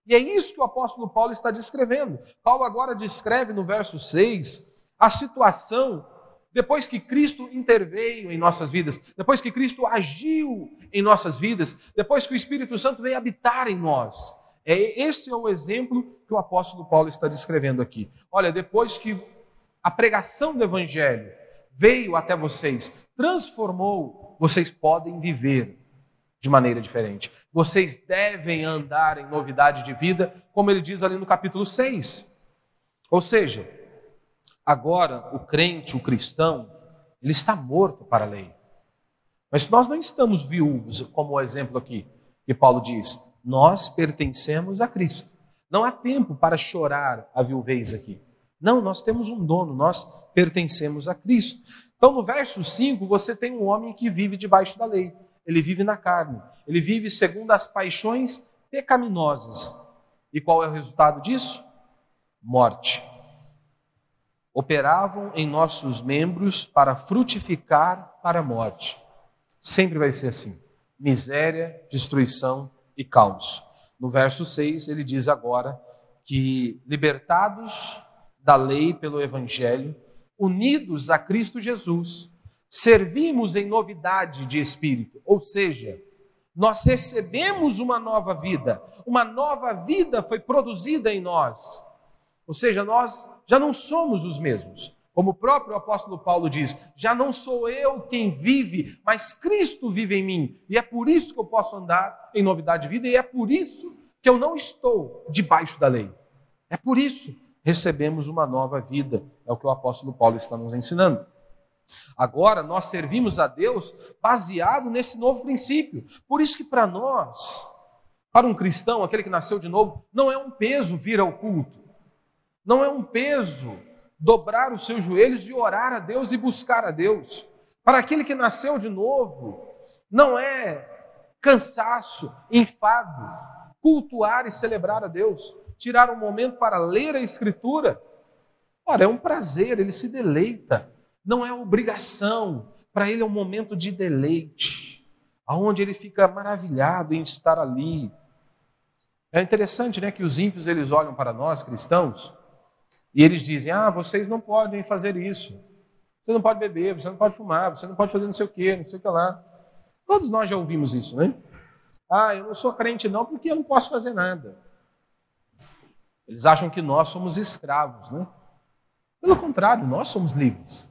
E é isso que o apóstolo Paulo está descrevendo. Paulo agora descreve no verso 6 a situação depois que Cristo interveio em nossas vidas, depois que Cristo agiu em nossas vidas, depois que o Espírito Santo veio habitar em nós. É, esse é o exemplo que o apóstolo Paulo está descrevendo aqui. Olha, depois que a pregação do Evangelho veio até vocês, transformou, vocês podem viver de maneira diferente. Vocês devem andar em novidade de vida, como ele diz ali no capítulo 6. Ou seja, agora o crente, o cristão, ele está morto para a lei. Mas nós não estamos viúvos, como o exemplo aqui que Paulo diz. Nós pertencemos a Cristo. Não há tempo para chorar a viuvez aqui. Não, nós temos um dono, nós pertencemos a Cristo. Então, no verso 5, você tem um homem que vive debaixo da lei. Ele vive na carne. Ele vive segundo as paixões pecaminosas. E qual é o resultado disso? Morte. Operavam em nossos membros para frutificar para a morte. Sempre vai ser assim: miséria, destruição e caos. No verso 6, ele diz agora que, libertados da lei pelo Evangelho, unidos a Cristo Jesus, servimos em novidade de espírito, ou seja, nós recebemos uma nova vida, uma nova vida foi produzida em nós. Ou seja, nós já não somos os mesmos. Como o próprio apóstolo Paulo diz: já não sou eu quem vive, mas Cristo vive em mim. E é por isso que eu posso andar em novidade de vida, e é por isso que eu não estou debaixo da lei. É por isso recebemos uma nova vida. É o que o apóstolo Paulo está nos ensinando. Agora nós servimos a Deus baseado nesse novo princípio. Por isso que para nós, para um cristão, aquele que nasceu de novo, não é um peso vir ao culto. Não é um peso dobrar os seus joelhos e orar a Deus e buscar a Deus. Para aquele que nasceu de novo, não é cansaço, enfado, cultuar e celebrar a Deus, tirar um momento para ler a Escritura. Ora, é um prazer, ele se deleita, não é obrigação, para ele é um momento de deleite, aonde ele fica maravilhado em estar ali. É interessante, né, que os ímpios eles olham para nós cristãos e eles dizem: ah, vocês não podem fazer isso. Você não pode beber, você não pode fumar, você não pode fazer não sei o quê, não sei o que lá. Todos nós já ouvimos isso, né? Ah, eu não sou crente não porque eu não posso fazer nada. Eles acham que nós somos escravos, né? Pelo contrário, nós somos livres.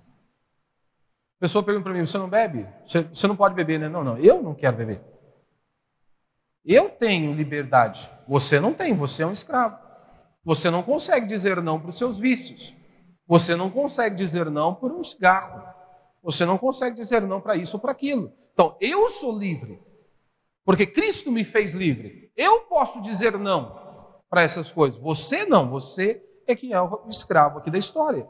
A pessoa pergunta para mim: você não bebe? Você, você não pode beber, né? Não, não, eu não quero beber. Eu tenho liberdade. Você não tem, você é um escravo. Você não consegue dizer não para os seus vícios. Você não consegue dizer não por um cigarro. Você não consegue dizer não para isso ou para aquilo. Então, eu sou livre. Porque Cristo me fez livre. Eu posso dizer não para essas coisas. Você não, você é que é o escravo aqui da história.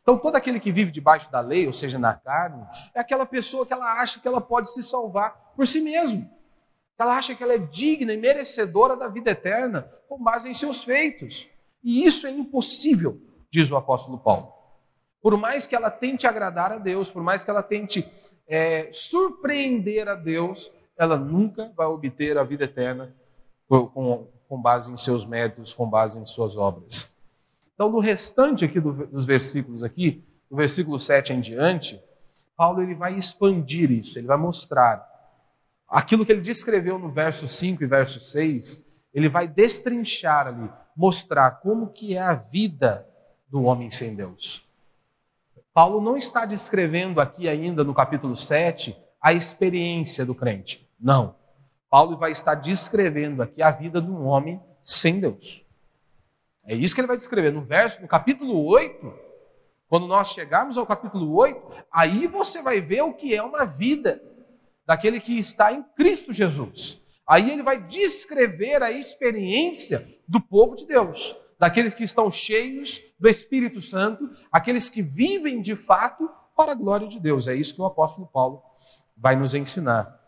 Então, todo aquele que vive debaixo da lei, ou seja, na carne, é aquela pessoa que ela acha que ela pode se salvar por si mesmo. Ela acha que ela é digna e merecedora da vida eterna com base em seus feitos. E isso é impossível, diz o apóstolo Paulo. Por mais que ela tente agradar a Deus, por mais que ela tente é, surpreender a Deus, ela nunca vai obter a vida eterna com, com base em seus méritos, com base em suas obras. Então, no restante aqui do, dos versículos aqui, do versículo 7 em diante, Paulo ele vai expandir isso, ele vai mostrar aquilo que ele descreveu no verso 5 e verso 6, ele vai destrinchar ali, mostrar como que é a vida do homem sem Deus. Paulo não está descrevendo aqui ainda no capítulo 7 a experiência do crente. Não. Paulo vai estar descrevendo aqui a vida de um homem sem Deus. É isso que ele vai descrever no verso, no capítulo 8. Quando nós chegarmos ao capítulo 8, aí você vai ver o que é uma vida daquele que está em Cristo Jesus. Aí ele vai descrever a experiência do povo de Deus, daqueles que estão cheios do Espírito Santo, aqueles que vivem de fato para a glória de Deus. É isso que o apóstolo Paulo vai nos ensinar.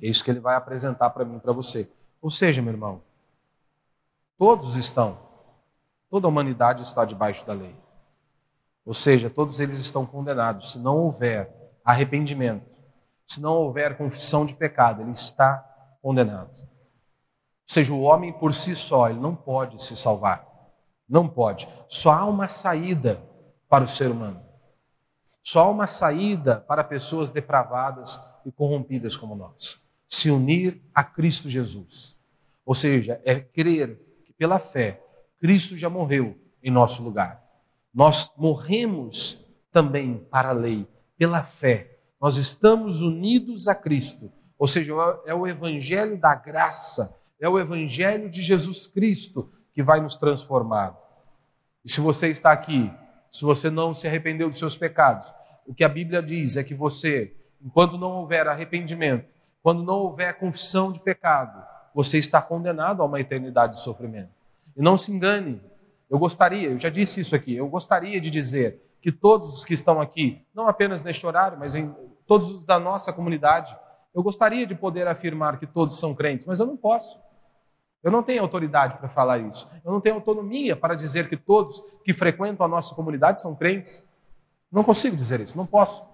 É isso que ele vai apresentar para mim para você. Ou seja, meu irmão, todos estão, toda a humanidade está debaixo da lei. Ou seja, todos eles estão condenados. Se não houver arrependimento, se não houver confissão de pecado, ele está condenado. Ou seja, o homem por si só, ele não pode se salvar. Não pode. Só há uma saída para o ser humano. Só há uma saída para pessoas depravadas e corrompidas como nós se unir a Cristo Jesus. Ou seja, é crer que pela fé Cristo já morreu em nosso lugar. Nós morremos também para a lei, pela fé. Nós estamos unidos a Cristo. Ou seja, é o evangelho da graça, é o evangelho de Jesus Cristo que vai nos transformar. E se você está aqui, se você não se arrependeu dos seus pecados, o que a Bíblia diz é que você, enquanto não houver arrependimento, quando não houver confissão de pecado, você está condenado a uma eternidade de sofrimento. E não se engane, eu gostaria, eu já disse isso aqui, eu gostaria de dizer que todos os que estão aqui, não apenas neste horário, mas em todos os da nossa comunidade, eu gostaria de poder afirmar que todos são crentes, mas eu não posso. Eu não tenho autoridade para falar isso. Eu não tenho autonomia para dizer que todos que frequentam a nossa comunidade são crentes. Não consigo dizer isso, não posso.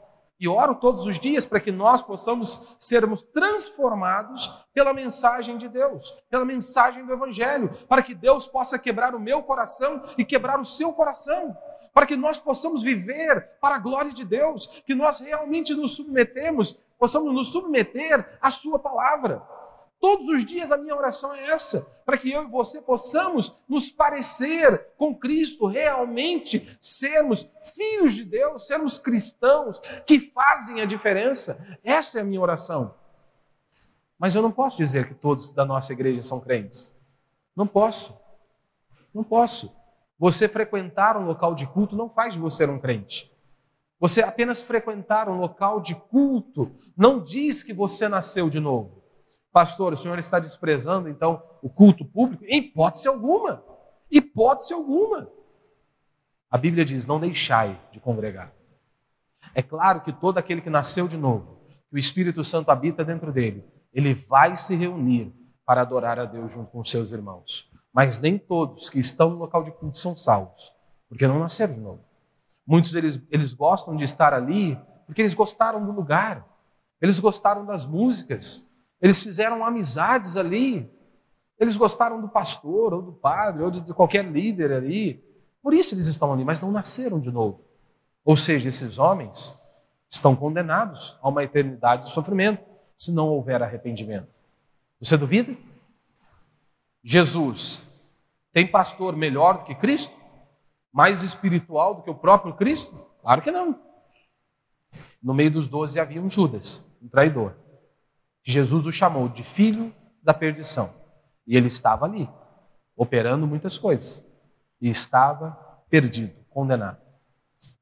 E oro todos os dias para que nós possamos sermos transformados pela mensagem de Deus, pela mensagem do Evangelho, para que Deus possa quebrar o meu coração e quebrar o seu coração, para que nós possamos viver para a glória de Deus, que nós realmente nos submetemos, possamos nos submeter à Sua palavra. Todos os dias a minha oração é essa, para que eu e você possamos nos parecer com Cristo, realmente sermos filhos de Deus, sermos cristãos que fazem a diferença. Essa é a minha oração. Mas eu não posso dizer que todos da nossa igreja são crentes. Não posso. Não posso. Você frequentar um local de culto não faz de você um crente. Você apenas frequentar um local de culto não diz que você nasceu de novo. Pastor, o senhor está desprezando então o culto público? Em hipótese alguma. Hipótese alguma. A Bíblia diz: não deixai de congregar. É claro que todo aquele que nasceu de novo, que o Espírito Santo habita dentro dele, ele vai se reunir para adorar a Deus junto com seus irmãos. Mas nem todos que estão no local de culto são salvos, porque não nasceram de novo. Muitos eles, eles gostam de estar ali porque eles gostaram do lugar, eles gostaram das músicas, eles fizeram amizades ali. Eles gostaram do pastor, ou do padre, ou de qualquer líder ali. Por isso eles estão ali, mas não nasceram de novo. Ou seja, esses homens estão condenados a uma eternidade de sofrimento, se não houver arrependimento. Você duvida? Jesus tem pastor melhor do que Cristo? Mais espiritual do que o próprio Cristo? Claro que não. No meio dos doze havia um Judas, um traidor. Jesus o chamou de filho da perdição. E ele estava ali, operando muitas coisas. E estava perdido, condenado.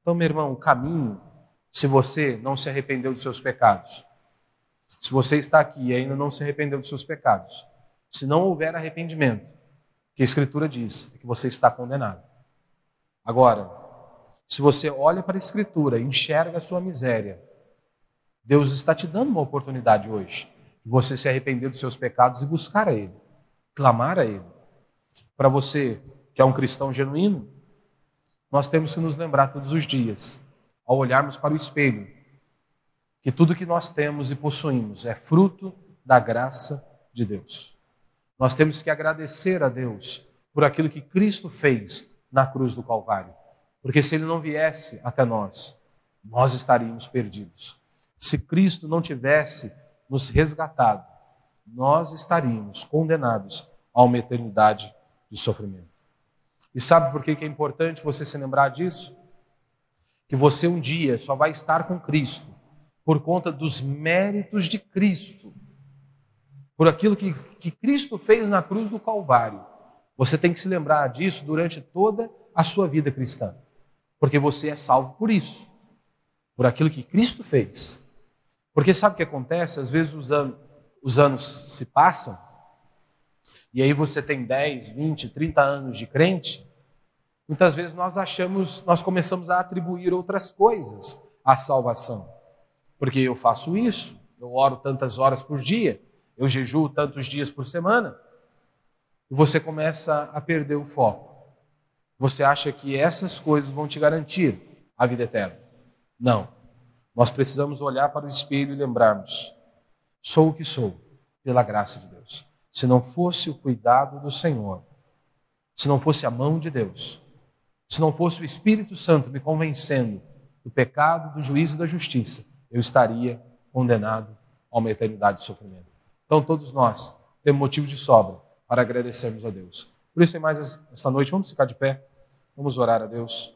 Então, meu irmão, o caminho, se você não se arrependeu dos seus pecados, se você está aqui e ainda não se arrependeu dos seus pecados, se não houver arrependimento, que a Escritura diz é que você está condenado. Agora, se você olha para a Escritura e enxerga a sua miséria, Deus está te dando uma oportunidade hoje de você se arrepender dos seus pecados e buscar a Ele, clamar a Ele. Para você que é um cristão genuíno, nós temos que nos lembrar todos os dias, ao olharmos para o espelho, que tudo que nós temos e possuímos é fruto da graça de Deus. Nós temos que agradecer a Deus por aquilo que Cristo fez na cruz do Calvário. Porque se ele não viesse até nós, nós estaríamos perdidos. Se Cristo não tivesse nos resgatado, nós estaríamos condenados a uma eternidade de sofrimento. E sabe por que é importante você se lembrar disso? Que você um dia só vai estar com Cristo por conta dos méritos de Cristo, por aquilo que, que Cristo fez na cruz do Calvário. Você tem que se lembrar disso durante toda a sua vida cristã, porque você é salvo por isso, por aquilo que Cristo fez. Porque sabe o que acontece? Às vezes os, an os anos se passam, e aí você tem 10, 20, 30 anos de crente, muitas vezes nós achamos, nós começamos a atribuir outras coisas à salvação. Porque eu faço isso, eu oro tantas horas por dia, eu jejuo tantos dias por semana, você começa a perder o foco. Você acha que essas coisas vão te garantir a vida eterna? Não. Nós precisamos olhar para o espelho e lembrarmos: sou o que sou, pela graça de Deus. Se não fosse o cuidado do Senhor, se não fosse a mão de Deus, se não fosse o Espírito Santo me convencendo do pecado, do juízo e da justiça, eu estaria condenado a uma eternidade de sofrimento. Então, todos nós temos motivo de sobra para agradecermos a Deus. Por isso, mais esta noite, vamos ficar de pé, vamos orar a Deus.